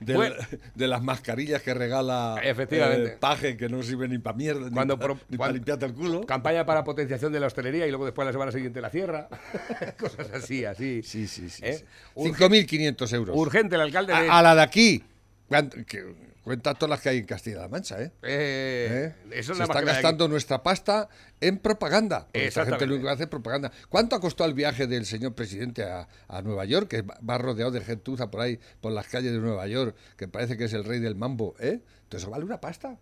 Bueno. de las mascarillas que regala Efectivamente. eh, Paje, que no sirve ni para mierda, ni Cuando para pro- cuando- limpiarte el culo. Campaña para potenciación de la hostelería y luego después la semana siguiente la cierra. Cosas así, así. Sí, sí, sí. ¿Eh? sí. Urge- 5.500 euros. Urgente el alcalde de... a, a la de aquí. ¿Cuánto- que- cuenta todas las que hay en Castilla-La Mancha, ¿eh? Eh, ¿Eh? Eso es Se la está gastando nuestra pasta en propaganda. Esta gente lo único que hace es propaganda. ¿Cuánto ha costado el viaje del señor presidente a, a Nueva York? Que va rodeado de gentuza por ahí, por las calles de Nueva York, que parece que es el rey del mambo, ¿eh? Entonces vale una pasta.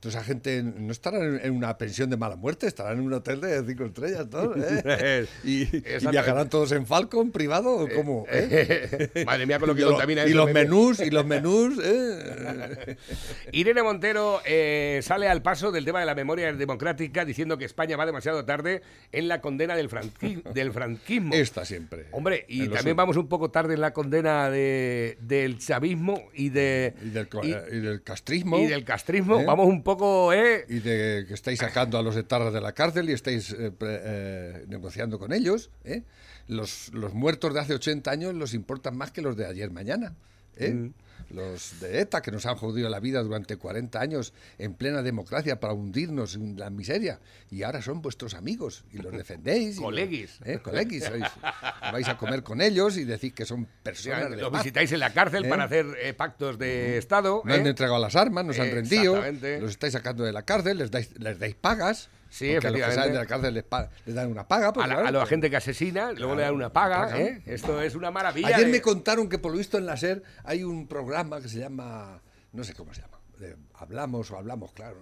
Entonces esa gente no estará en, una pensión de mala muerte, estarán en un hotel de cinco estrellas, todos, ¿eh? y, y viajarán todos en Falcon privado, ¿o ¿cómo? ¿eh? Madre mía, con lo que y, lo- contamina y eso, los Pepe. menús, y los menús, ¿eh? Irene Montero eh, sale al paso del tema de la memoria democrática diciendo que España va demasiado tarde en la condena del, franqui- del franquismo. Esta siempre. Hombre, y también vamos un poco tarde en la condena de, del chavismo y, de, y del, y- y del castrismo. y del castrismo. ¿Eh? Vamos un poco, ¿eh? y de que estáis sacando a los etarras de la cárcel y estáis eh, eh, negociando con ellos. ¿eh? Los, los muertos de hace 80 años los importan más que los de ayer mañana. ¿eh? Mm. Los de ETA que nos han jodido la vida durante 40 años en plena democracia para hundirnos en la miseria y ahora son vuestros amigos y los defendéis. y los- Coleguis. ¿eh? Coleguis, sois. vais a comer con ellos y decís que son personas de Los paz. visitáis en la cárcel ¿Eh? para hacer eh, pactos de Estado. No han ¿eh? entregado las armas, nos han rendido, los estáis sacando de la cárcel, les dais, les dais pagas. Sí, porque a los que salen de la cárcel les, dan una paga. pues a la, claro, a la pues. gente que asesina, luego le dan una paga. paga. ¿eh? Esto es una maravilla. Ayer de- me contaron que por lo visto en la SER hay un programa que se llama, no sé cómo se llama, de hablamos o hablamos, claro,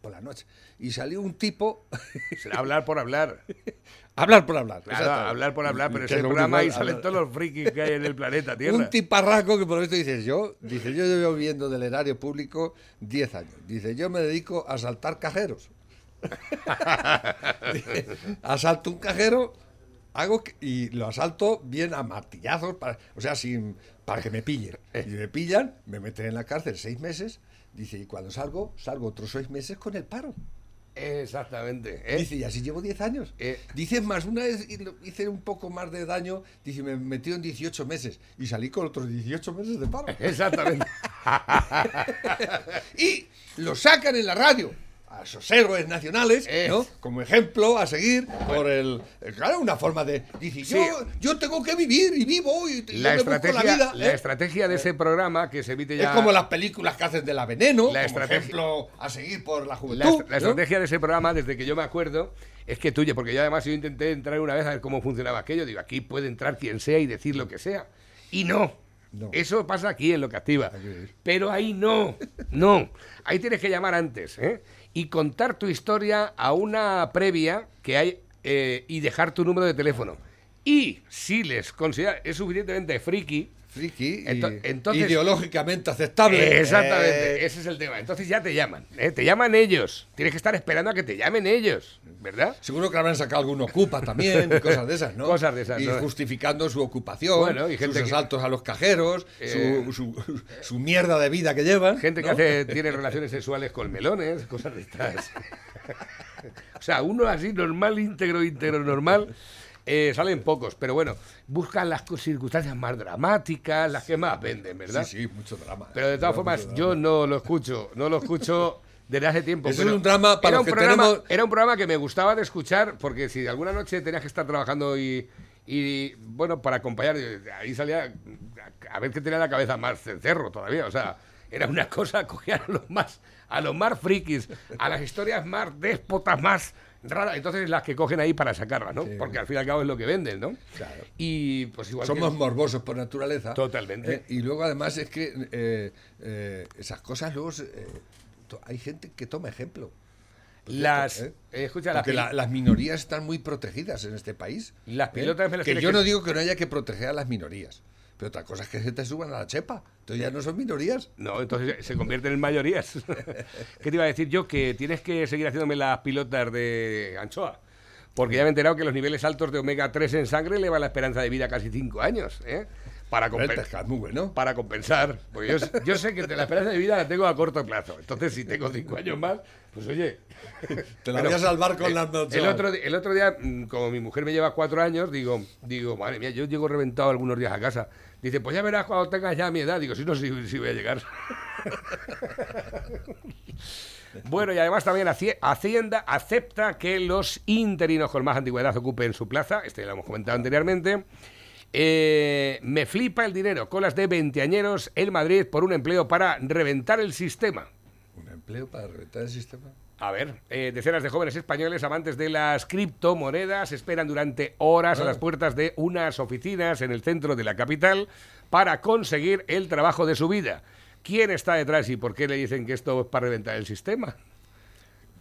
por la noche. Y salió un tipo, hablar por hablar. hablar por hablar. Claro, hablar por hablar, pero es lo programa único, salen todos los frikis que hay en el planeta Tierra. Un tiparraco que por lo visto dices yo, dice yo llevo viendo del erario público 10 años. Dice yo me dedico a asaltar cajeros. Asalto un cajero hago que- y lo asalto bien a martillazos, para, o sea, sin, para que me pillen. Y me pillan, me meten en la cárcel seis meses. Dice, y cuando salgo, salgo otros seis meses con el paro. Exactamente. ¿eh? Dice, y así llevo 10 años. Eh. Dice, más una vez hice un poco más de daño, dice, me metió en 18 meses y salí con otros 18 meses de paro. Exactamente. y lo sacan en la radio. A esos héroes nacionales, Es. ¿no? Como ejemplo a seguir por el... eh, Claro, una forma de... Dice, yo, Sí. yo tengo que vivir y vivo y, La yo estrategia, la vida. la ¿eh? estrategia de ese programa que se emite ya. Es como las películas que hacen de la veneno, La como ejemplo a seguir por la La, juventud. est- la ¿no? estrategia de ese programa, desde que yo me acuerdo, es que tuya, porque yo además yo intenté entrar una vez a ver cómo funcionaba aquello. Digo, aquí puede entrar quien sea y decir lo que sea. Y no. No. Eso pasa aquí en lo que activa. Pero ahí no. No. Ahí tienes que llamar antes, ¿eh? Y contar tu historia a una previa que hay eh, y dejar tu número de teléfono. Y si les considera es suficientemente friki, Friki y Ento- entonces- ideológicamente aceptable. Exactamente, Eh, ese es el tema. Entonces ya te llaman, ¿eh? te llaman ellos. Tienes que estar esperando a que te llamen ellos, ¿verdad? Seguro que habrán sacado algún ocupa también, y cosas de esas, ¿no? Cosas de esas, Y ¿no? justificando su ocupación, Bueno, y gente sus que- asaltos a los cajeros, Eh, su, su- su mierda de vida que llevan. Gente que hace, tiene relaciones sexuales con melones, cosas de estas. o sea, uno así normal, íntegro, íntegro, normal. Eh, salen pocos, pero bueno, buscan las circunstancias más dramáticas, las que más venden, ¿verdad? Sí, sí, mucho drama. Pero de todas formas, yo no lo escucho, no lo escucho desde hace tiempo. Eso es un drama para era un que programa, tenemos- Era un programa que me gustaba de escuchar, porque si alguna noche tenías que estar trabajando y, y, bueno, para acompañar, ahí salía a ver que tenía la cabeza más cencerro todavía, o sea, era una cosa, cogían a los más, a los más frikis, a las historias más déspotas, más raras, entonces las que cogen ahí para sacarlas, ¿no? Sí. Porque al fin y al cabo es lo que venden, ¿no? Claro. Y pues igual que- Somos morbosos por naturaleza. Totalmente. Eh, y luego además es que eh, eh, esas cosas luego eh, hay gente que toma ejemplo. Las, ¿eh? eh, escucha, las la- las minorías están muy protegidas en este país. Las ¿eh? pilotas las Que yo que- no digo que no haya que proteger a las minorías. Pero otra cosa es que se te suban a la chepa. Entonces ya no son minorías. No, entonces se convierten en mayorías. ¿Qué te iba a decir yo? Que tienes que seguir haciéndome las pilotas de anchoa. Porque ya me he enterado que los niveles altos de omega 3 en sangre elevan la esperanza de vida a casi 5 años. ¿eh? Para, El compen- pescado es muy bueno. para compensar. Porque yo, yo sé que la esperanza de vida la tengo a corto plazo. Entonces, si tengo 5 años más, pues oye. Te la voy a salvar con las noches. el otro, el otro día, mm, como mi mujer me lleva cuatro años, digo, digo, madre mía, yo llego reventado algunos días a casa. Dice, pues ya verás cuando tengas ya mi edad. Digo, si no, si, si voy a llegar. bueno, y además también Haci- Hacienda acepta que los interinos con más antigüedad ocupen su plaza. Este ya lo hemos comentado anteriormente. Eh, me flipa el dinero. Colas de veinteañeros en Madrid por un empleo para reventar el sistema. Un empleo para reventar el sistema. A ver, eh, decenas de jóvenes españoles amantes de las criptomonedas esperan durante horas a Ah. las puertas de unas oficinas en el centro de la capital para conseguir el trabajo de su vida. ¿Quién está detrás y por qué le dicen que esto es para reventar el sistema?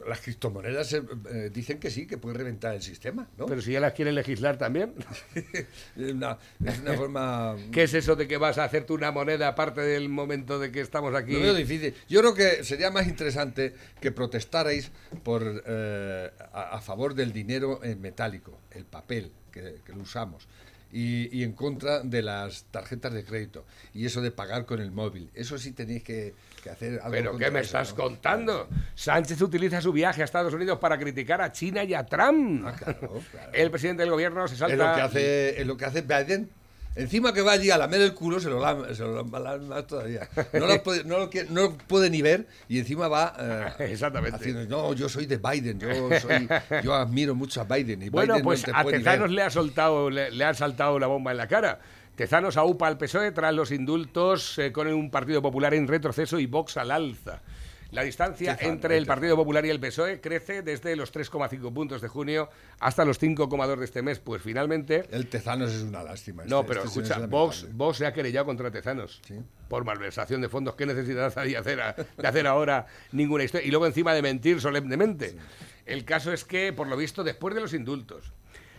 Las criptomonedas eh, eh, dicen que sí, que puede reventar el sistema, ¿no? Pero si ya las quieren legislar también. es, una, es una forma... ¿Qué es eso de que vas a hacerte una moneda aparte del momento de que estamos aquí? Lo veo difícil. Yo creo que sería más interesante que protestarais por eh, a, a favor del dinero en metálico, el papel que, que lo usamos. Y, y en contra de las tarjetas de crédito y eso de pagar con el móvil. Eso sí tenéis que, que hacer algo. ¿Pero qué me eso, estás ¿no? contando? Sánchez utiliza su viaje a Estados Unidos para criticar a China y a Trump. Ah, claro, claro. El presidente del gobierno se salta... Es lo que hace, es lo que hace Biden. Encima que va allí a lamer el culo, se lo lama, se lo más todavía. No lo, puede, no, lo no lo puede ni ver y encima va eh, Exactamente. haciendo, no, yo soy de Biden, yo, soy, yo admiro mucho a Biden. Y Bueno, Biden no pues te a Tezanos le ha soltado, le, le han saltado la bomba en la cara. Tezanos aupa al PSOE tras los indultos eh, con un Partido Popular en retroceso y Vox al alza. La distancia Tezano, entre el. Partido Popular y el PSOE crece desde los 3,5 puntos de junio hasta los 5,2 de este mes. Pues finalmente, El Tezanos es una lástima. no, este- pero este escucha, es Vox, se ha querellado contra Tezanos Sí. por malversación de fondos. ¿Qué necesidad de hacer, a- de hacer ahora ninguna historia? Y luego encima de mentir solemnemente. El caso es que, por lo visto, después de los indultos,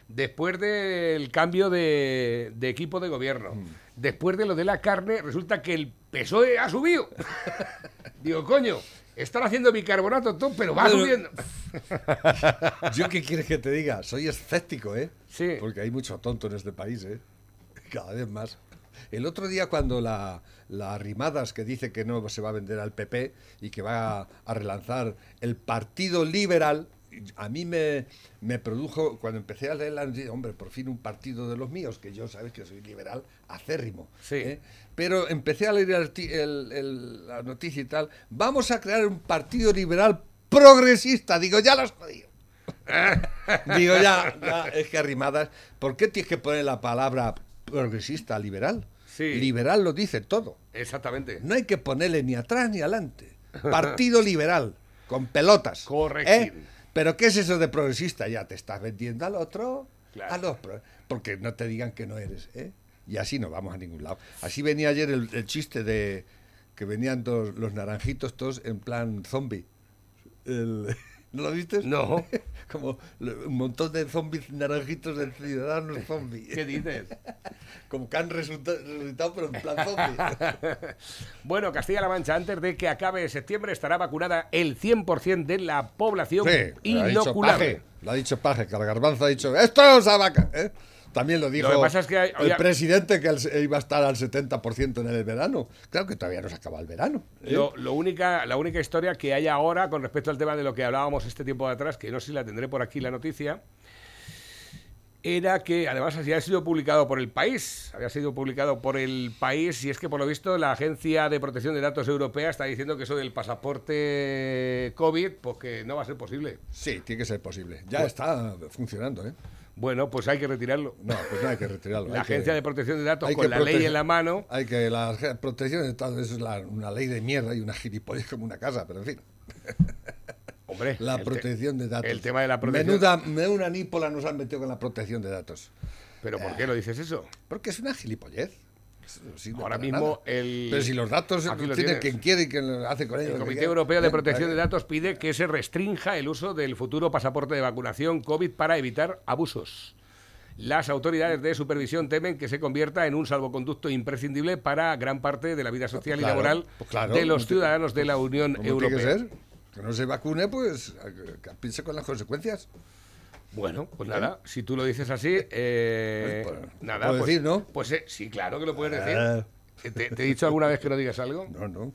después del cambio de, de equipo de gobierno, Mm. después de lo de la carne, resulta que el PSOE ha subido. Digo, coño, están haciendo bicarbonato todo, pero va subiendo. ¿Yo qué quieres que te diga? Soy escéptico, ¿eh? Sí. Porque hay mucho tonto en este país, ¿eh? Cada vez más. El otro día cuando la, la Rimadas que dice que no se va a vender al PP y que va a, a relanzar el Partido Liberal, a mí me, me produjo, cuando empecé a leerla, dije, hombre, por fin un partido de los míos, que yo sabes que soy liberal acérrimo. Sí. ¿eh? Pero empecé a leer el arti- el- el- la noticia y tal, vamos a crear un partido liberal progresista. Digo, ya lo has jodido. Digo, ya, ya, es que arrimadas. ¿Por qué tienes que poner la palabra progresista, liberal? Sí. Liberal lo dice todo. Exactamente. No hay que ponerle ni atrás ni adelante. Partido liberal, con pelotas. Correcto. ¿eh? Pero ¿qué es eso de progresista? Ya te estás vendiendo al otro. Claro. A los pro- porque no te digan que no eres. ¿eh? Y así no vamos a ningún lado. Así venía ayer el, el chiste de que venían todos los naranjitos todos en plan zombie. El- ¿No lo viste? No. Como un montón de zombies naranjitos de ciudadanos zombies. ¿Qué dices? Como que han resucitado, pero en plan zombie. Bueno, Castilla-La Mancha, antes de que acabe septiembre, estará vacunada el 100% de la población Sí, lo ha dicho inoculada. Paje, lo ha dicho Paje, que el garbanzo ha dicho, esto es a vaca. ¿eh? También lo dijo Lo que pasa es que hay- el presidente que el- iba a estar al 70% en el verano. Claro que todavía no se acaba el verano. ¿eh? Lo, lo única, la única historia que hay ahora con respecto al tema de lo que hablábamos este tiempo de atrás, que no sé si la tendré por aquí la noticia, era que además había sido publicado por el país, había sido publicado por el país y es que por lo visto la Agencia de Protección de Datos Europea está diciendo que eso del pasaporte COVID, pues que no va a ser posible. Sí, tiene que ser posible. Ya está funcionando, ¿eh? Bueno, pues hay que retirarlo. No, pues no hay que retirarlo. La Agencia que- de Protección de Datos con la ley en la mano. Hay que la protección de datos es la- una ley de mierda y una gilipollez como una casa, pero en fin. Hombre, La protección de datos. el tema de la protección- Menuda, menuda nípola nos han metido con la protección de datos. ¿Pero por qué lo dices eso? Porque es una gilipollez. Sirve Ahora mismo nada. el- Pero si los datos Aquí tienes. quien quiere y quien hace con ellos. El Comité. Europeo de Protección de. Datos pide que se restrinja el uso del futuro pasaporte de vacunación COVID para evitar abusos. Las autoridades de supervisión temen que se convierta en un salvoconducto imprescindible para gran parte de la vida social y Claro, laboral pues claro, de los ciudadanos de la Unión Como Europea. tiene que ser. Que no se vacune, pues que- que piense con las consecuencias. Bueno, pues nada, si tú lo dices así, eh, Pues, pues, nada, puedo pues, decir, ¿no? Pues eh, sí, claro que lo puedes decir. Ah. ¿Te, te he dicho alguna vez que no digas algo? No, no.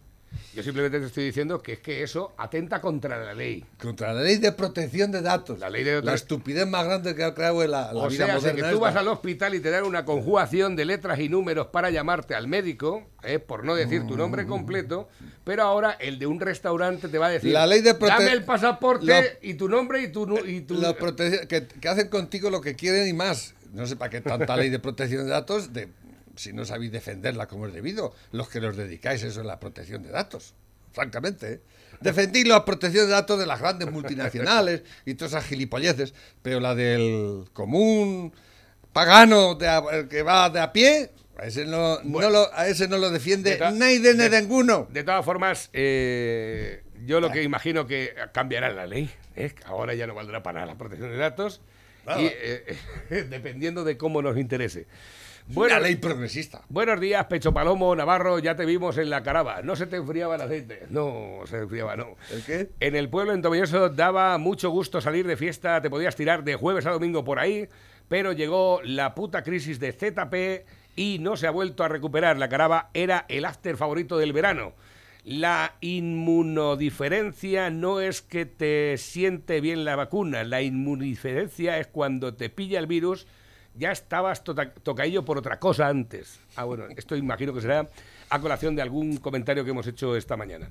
Yo simplemente te estoy diciendo que es que eso atenta contra la ley. Contra la ley de protección de datos. La ley de- La estupidez más grande que ha creado en la, la o vida sea, moderna. que tú esta. vas al hospital y te dan una conjugación de letras y números para llamarte al médico, eh, por no decir tu nombre completo, pero ahora el de un restaurante te va a decir, La ley de prote- dame el pasaporte y tu nombre y tu... Y tu La que, que hacen contigo lo que quieren y más. No sé para qué tanta ley de protección de datos de, si no sabéis defenderla como es debido, los que los dedicáis eso es la protección de datos. Francamente, ¿eh? defendí la protección de datos de las grandes multinacionales y todas esas gilipolleces, pero la del común pagano de a- que va de a pie, a ese no, no lo, a ese no lo defiende De nadie ni de- ninguno. De todas formas, eh, yo lo que imagino que cambiará la ley. ¿eh? Ahora ya no valdrá para nada la protección de datos. Y, eh, dependiendo de cómo nos interese. Una ley progresista. Buenos días, Pecho Palomo, Navarro, ya te vimos en la caraba. ¿No se te enfriaba el aceite? No, se enfriaba, no. ¿El qué? En el pueblo en Tomelloso daba mucho gusto salir de fiesta, te podías tirar de jueves a domingo por ahí, pero llegó la puta crisis de ZP y no se ha vuelto a recuperar. La caraba era el after favorito del verano. La inmunodiferencia no es que te siente bien la vacuna, la inmunodiferencia es cuando te pilla el virus, ya estabas tota- tocaillo por otra cosa antes. Ah, bueno, esto imagino que será a colación de algún comentario que hemos hecho esta mañana.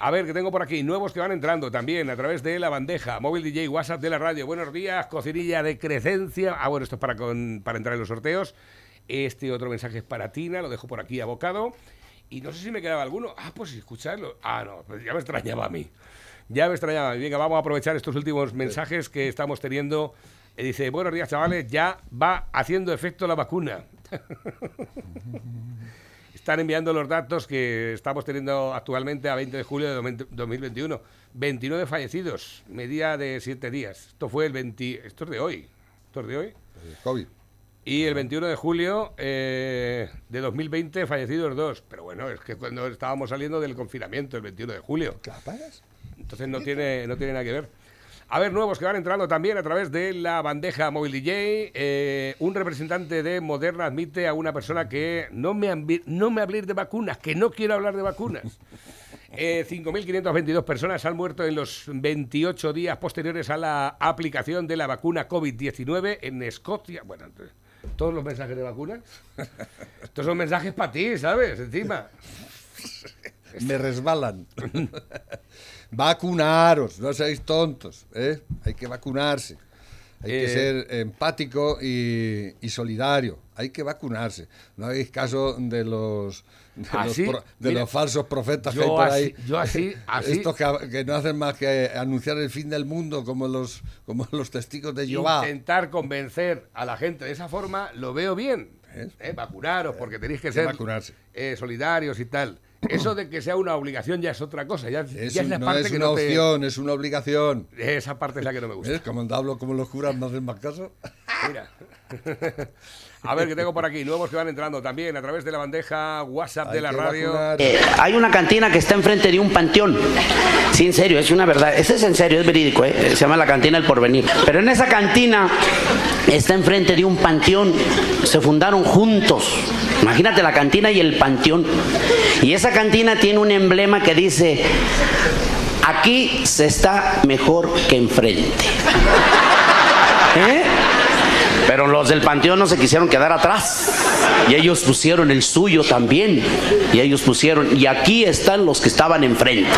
A ver, que tengo por aquí nuevos que van entrando también a través de la bandeja, móvil DJ, WhatsApp de la radio. Buenos días, cocinilla de crecencia. Ah, bueno, esto es para, con- para entrar en los sorteos. Este otro mensaje es para Tina, lo dejo por aquí abocado. Y no sé si me quedaba alguno. Ah, pues escucharlo. Ah, no, pues ya me extrañaba a mí. Ya me extrañaba. Venga, vamos a aprovechar estos últimos mensajes que estamos teniendo. Eh, dice, buenos días, chavales, ya va haciendo efecto la vacuna. Están enviando los datos que estamos teniendo actualmente a 20 de julio de 2021. 29 fallecidos, media de 7 días. Esto fue el 20... Esto es de hoy. Esto es de hoy. COVID. Y el 21 de julio eh, de 2020 fallecidos dos. Pero bueno, es que cuando estábamos saliendo del confinamiento, el 21 de julio. Entonces no tiene, no tiene nada que ver. A ver, nuevos que van entrando también a través de la bandeja móvil DJ. Eh, un representante de Moderna admite a una persona que no me, no me habléis de vacunas, que no quiero hablar de vacunas. Eh, 5.522 personas han muerto en los 28 días posteriores a la aplicación de la vacuna COVID-19 en Escocia. Bueno, todos los mensajes de vacunas. Estos son mensajes para ti, ¿sabes? Encima. me resbalan. Vacunaros, no seáis tontos, ¿eh? Hay que vacunarse. Hay que Eh. ser empático y, y solidario. Hay que vacunarse. No hagáis caso de los de, ¿Ah, los, sí? pro- de Mira, los falsos profetas que yo hay por así- ahí. yo así- así- Estos que, que no hacen más que anunciar el fin del mundo como los, como los testigos de Jehová. Intentar convencer a la gente de esa forma lo veo bien. ¿Eh? Vacunaros, porque tenéis que que ser eh, solidarios y tal. Eso de que sea una obligación ya es otra cosa. Ya, Es ya es la no parte es que una no te- opción, es una obligación. Esa parte es la que no me gusta. ¿Ves? Como hablo como los curas no hacen más caso. Mira. A ver, que tengo por aquí nuevos que van entrando también a través de la bandeja WhatsApp de la radio. Eh, hay una cantina que está enfrente de un panteón. Sí, en serio, es una verdad. Ese es en serio, es verídico, ¿eh? Se llama la cantina El Porvenir. Pero en esa cantina está enfrente de un panteón. Se fundaron juntos. Imagínate la cantina y el panteón. Y esa cantina tiene un emblema que dice, aquí se está mejor que enfrente. ¿Eh? Pero los del panteón no se quisieron quedar atrás. Y ellos pusieron el suyo también. Y ellos pusieron, y aquí están los que estaban enfrente.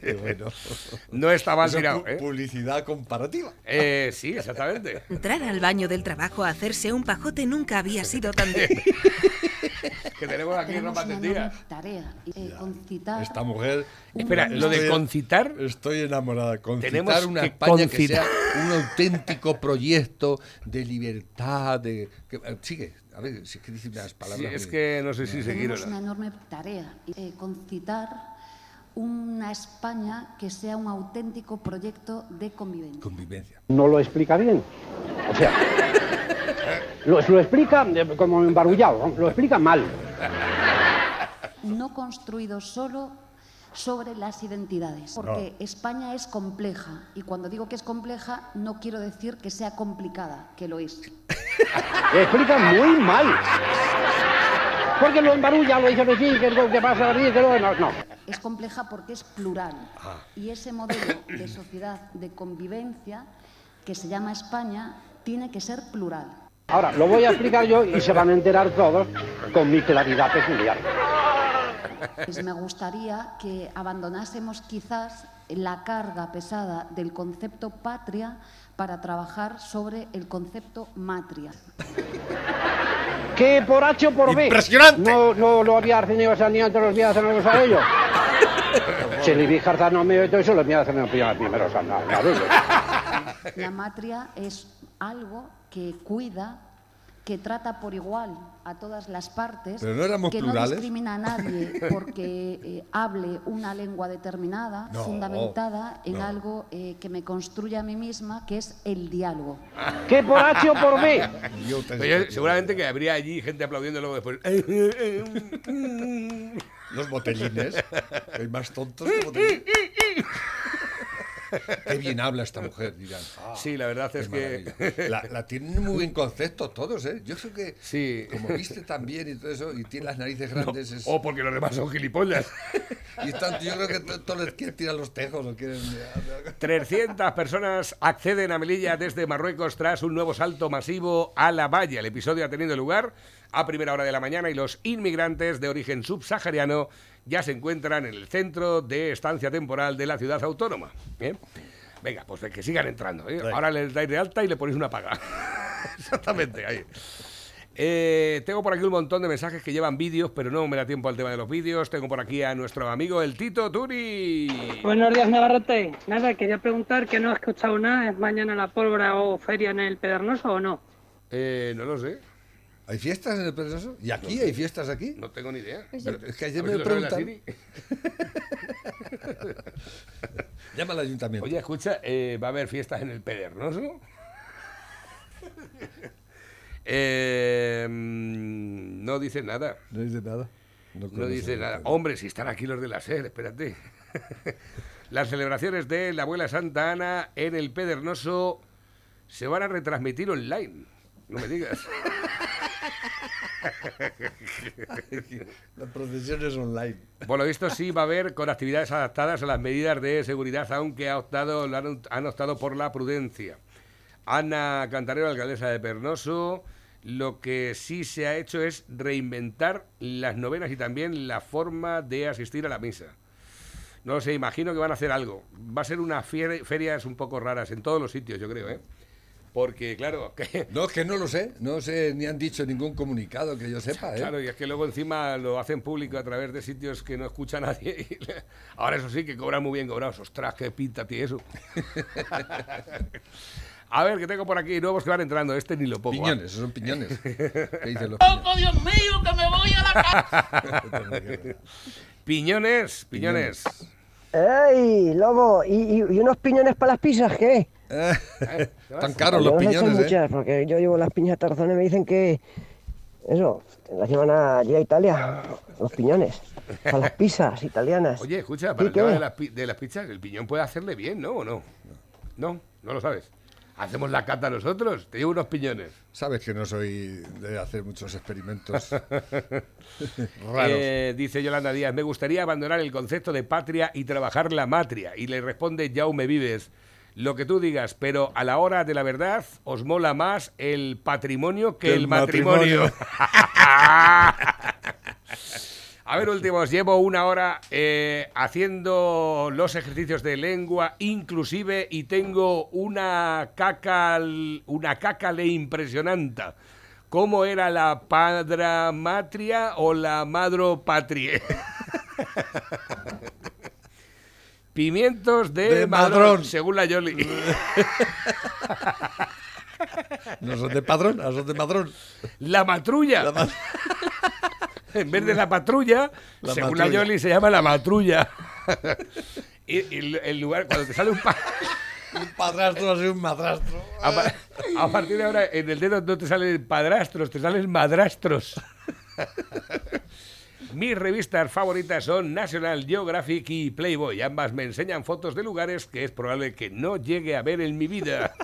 Qué bueno. No está mal tirado, ¿eh? Publicidad comparativa. Eh, Sí, exactamente. Entrar al baño del trabajo a hacerse un pajote nunca había sido tan Que tenemos aquí ropa tendida. tarea, eh, concitar Esta mujer. Espera, lo de concitar. Estoy enamorada. Concitar Tenemos una que España que sea un auténtico proyecto de libertad. De, que- eh, sigue, a ver, si es que dice unas Sí, palabras. es que no sé si tenemos seguirlo. una enorme tarea, eh, concitar una España que sea un auténtico proyecto de convivencia. Convivencia. no lo explica bien. O sea, lo, lo explica como embarullado, ¿no? lo explica mal. No construido solo sobre las identidades, porque España es compleja y cuando digo que es compleja no quiero decir que sea complicada, que lo es. Lo explica muy mal. Porque lo embarulla, lo dice sí, que lo que pasa aquí, que no. no. Es compleja porque es plural. Y ese modelo de sociedad de convivencia que se llama España tiene que ser plural. Ahora, lo voy a explicar yo y se van a enterar todos con mi claridad peculiar. Pues me gustaría que abandonásemos quizás la carga pesada del concepto patria para trabajar sobre el concepto matria. Que por H o por B. ¡Impresionante! No, no lo había tenido esa ni antes los días de los ellos. Se le vi no me y todo eso, los días de los primeros a nada de ellos. La matria es algo que cuida, que trata por igual a todas las partes, Pero no éramos que plurales. no discrimina a nadie porque eh, hable una lengua determinada, No, fundamentada en no. algo eh, que me construye a mí misma, que es el diálogo. Que por H o por B. Yo seguramente que habría allí gente aplaudiendo luego después. Los botellines. Hay más tontos que botellines. Qué bien habla esta mujer, dirán. Ah, Sí, la verdad es que. La, la tienen muy bien concepto todos, ¿eh? Yo creo que, Sí. como viste tan bien y todo eso, y tiene las narices grandes. es- O porque los demás son gilipollas. y están- yo creo que to- todos les quieren tirar los tejos o quieren. 300 personas acceden a Melilla desde Marruecos tras un nuevo salto masivo a la valla. El episodio ha tenido lugar a primera hora de la mañana y los inmigrantes de origen subsahariano ya se encuentran en el centro de estancia temporal de la ciudad autónoma. ¿eh? Venga, pues que sigan entrando. ¿eh? Ahora les dais de alta y le ponéis una paga. Exactamente, ahí. Eh, tengo por aquí un montón de mensajes que llevan vídeos, pero no me da tiempo al tema de los vídeos. Tengo por aquí a nuestro amigo el Tito Turi. Buenos días, Navarrote. Nada, quería preguntar que no he escuchado nada. ¿Es mañana la pólvora o feria en el Pedernoso o no? Eh, no lo sé. ¿Hay fiestas en el Pedroso? ¿Y aquí? ¿Hay fiestas aquí? No tengo ni idea. Pero es que ayer me si. Siri. Llama al ayuntamiento. Oye, escucha, eh, ¿va a haber fiestas en el Pedernoso? Eh, mm, no dice nada. No dice nada. No conoce dice nada. nada. Hombre, si están aquí los de la SER, espérate. Las celebraciones de la abuela Santa Ana en el Pedernoso se van a retransmitir online. No me digas. Las procesiones online. Por lo visto sí va a haber con actividades adaptadas a las medidas de seguridad, aunque ha optado, han, optado por la prudencia. Ana Cantarero, alcaldesa de Pernoso, Lo que sí se ha hecho es reinventar las novenas y también la forma de asistir a la misa. No sé, imagino que van a hacer algo. Va a ser unas ferias un poco raras en todos los sitios, yo creo, ¿eh? Porque, claro, que, No, es que no lo sé. No sé, ni han dicho ningún comunicado que yo sepa, ¿eh? Claro, y es que luego encima lo hacen público a través de sitios que no escucha nadie. y Ahora eso sí, que cobran muy bien cobrados. Ostras, qué pinta tiene eso. a ver, que tengo por aquí nuevos que van entrando. Este ni lo pongo. ¿ah? Piñones, esos son piñones. ¿Qué dicen los ¡Oh, Dios mío, que me voy a la casa! Piñones, piñones. ¡Ey, lobo! ¿Y, y- y unos piñones para las pizzas qué? Tan caros los piñones, ¿eh? muchas, porque yo llevo las piñas Tarzán y me dicen que... Eso, la semana allí a Italia, los piñones. Para las pizzas italianas. Oye, escucha, para ¿Sí, el tema de las, de las pizzas, el piñón puede hacerle bien, ¿no? ¿O no? No, no lo sabes. Hacemos la cata nosotros. Te llevo unos piñones. Sabes que no soy de hacer muchos experimentos raros. Eh, dice Yolanda Díaz, me gustaría abandonar el concepto de patria y trabajar la matria. Y le responde Jaume Vives, lo que tú digas, pero a la hora de la verdad os mola más el patrimonio que Que el, el matrimonio. matrimonio. A ver, últimos, llevo una hora eh, haciendo los ejercicios de lengua inclusive y tengo una caca, una cacale impresionante. ¿Cómo era la padra matria o la madro patrie? Pimientos de, De madrón, madrón. según la Yoli. No son de padrón, son de madrón. La matrulla. en vez de la patrulla, La según matrulla. la Yoli se llama la matrulla. y, y el lugar, cuando te sale un, pa- Un padrastro va a ser un madrastro. a, a partir de ahora en el dedo no te salen padrastros, te salen madrastros. Mis revistas favoritas son National Geographic y Playboy. Ambas me enseñan fotos de lugares que es probable que no llegue a ver en mi vida.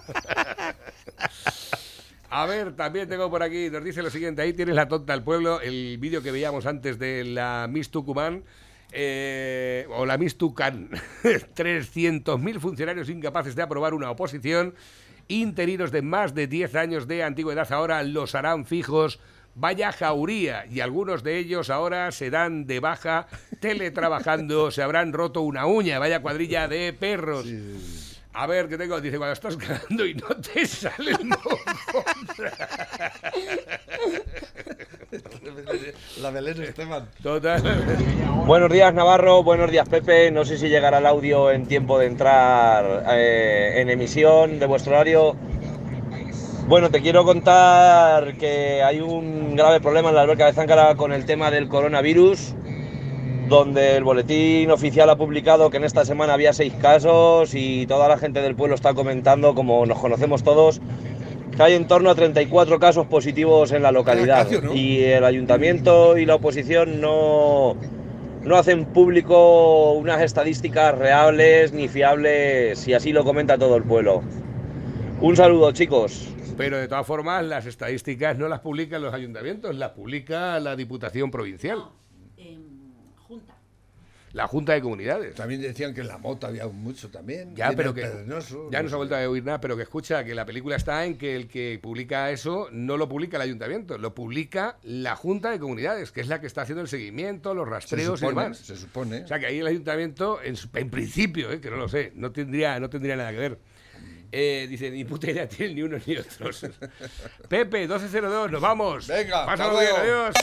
A ver, también tengo por aquí, nos dice lo siguiente, ahí tienes la tonta del pueblo, el vídeo que veíamos antes de la Miss Tucumán, eh, o la Miss Tucán. 300.000 funcionarios incapaces de aprobar una oposición, interinos de más de 10 años de antigüedad ahora los harán fijos. Vaya jauría, y algunos de ellos ahora se dan de baja teletrabajando, se habrán roto una uña, vaya cuadrilla de perros. A ver, ¿qué tengo? Dice, cuando estás cagando y no te sale el. La Belén Esteban. Total. Buenos días Navarro, buenos días Pepe. No sé si llegará el audio en tiempo de entrar eh, en emisión de vuestro horario. Bueno, te quiero contar que hay un grave problema en la alberca de Záncara con el tema del coronavirus, donde el boletín oficial ha publicado que en esta semana había seis casos y toda la gente del pueblo está comentando, como nos conocemos todos, que hay en torno a 34 casos positivos en la localidad. Y el ayuntamiento y la oposición no, no hacen público unas estadísticas reales ni fiables, y así lo comenta todo el pueblo. Un saludo, chicos. Pero de todas formas, las estadísticas no las publican los ayuntamientos, las publica la Diputación Provincial. La Junta de Comunidades. También decían que en la mota había mucho también. Ya, y pero que ya no se ha vuelto a oír nada, pero que escucha que la película está en que el que publica eso no lo publica el ayuntamiento, lo publica la Junta de Comunidades, que es la que está haciendo el seguimiento, los rastreos y supone, demás. se supone. O sea que ahí el ayuntamiento, en, su- en principio, eh, que no lo sé, no tendría, no tendría nada que ver. Eh, dice, ni puta idea tienen ni unos ni otros. Pepe, 1202, nos vamos. Venga, Pásalo bien, adiós.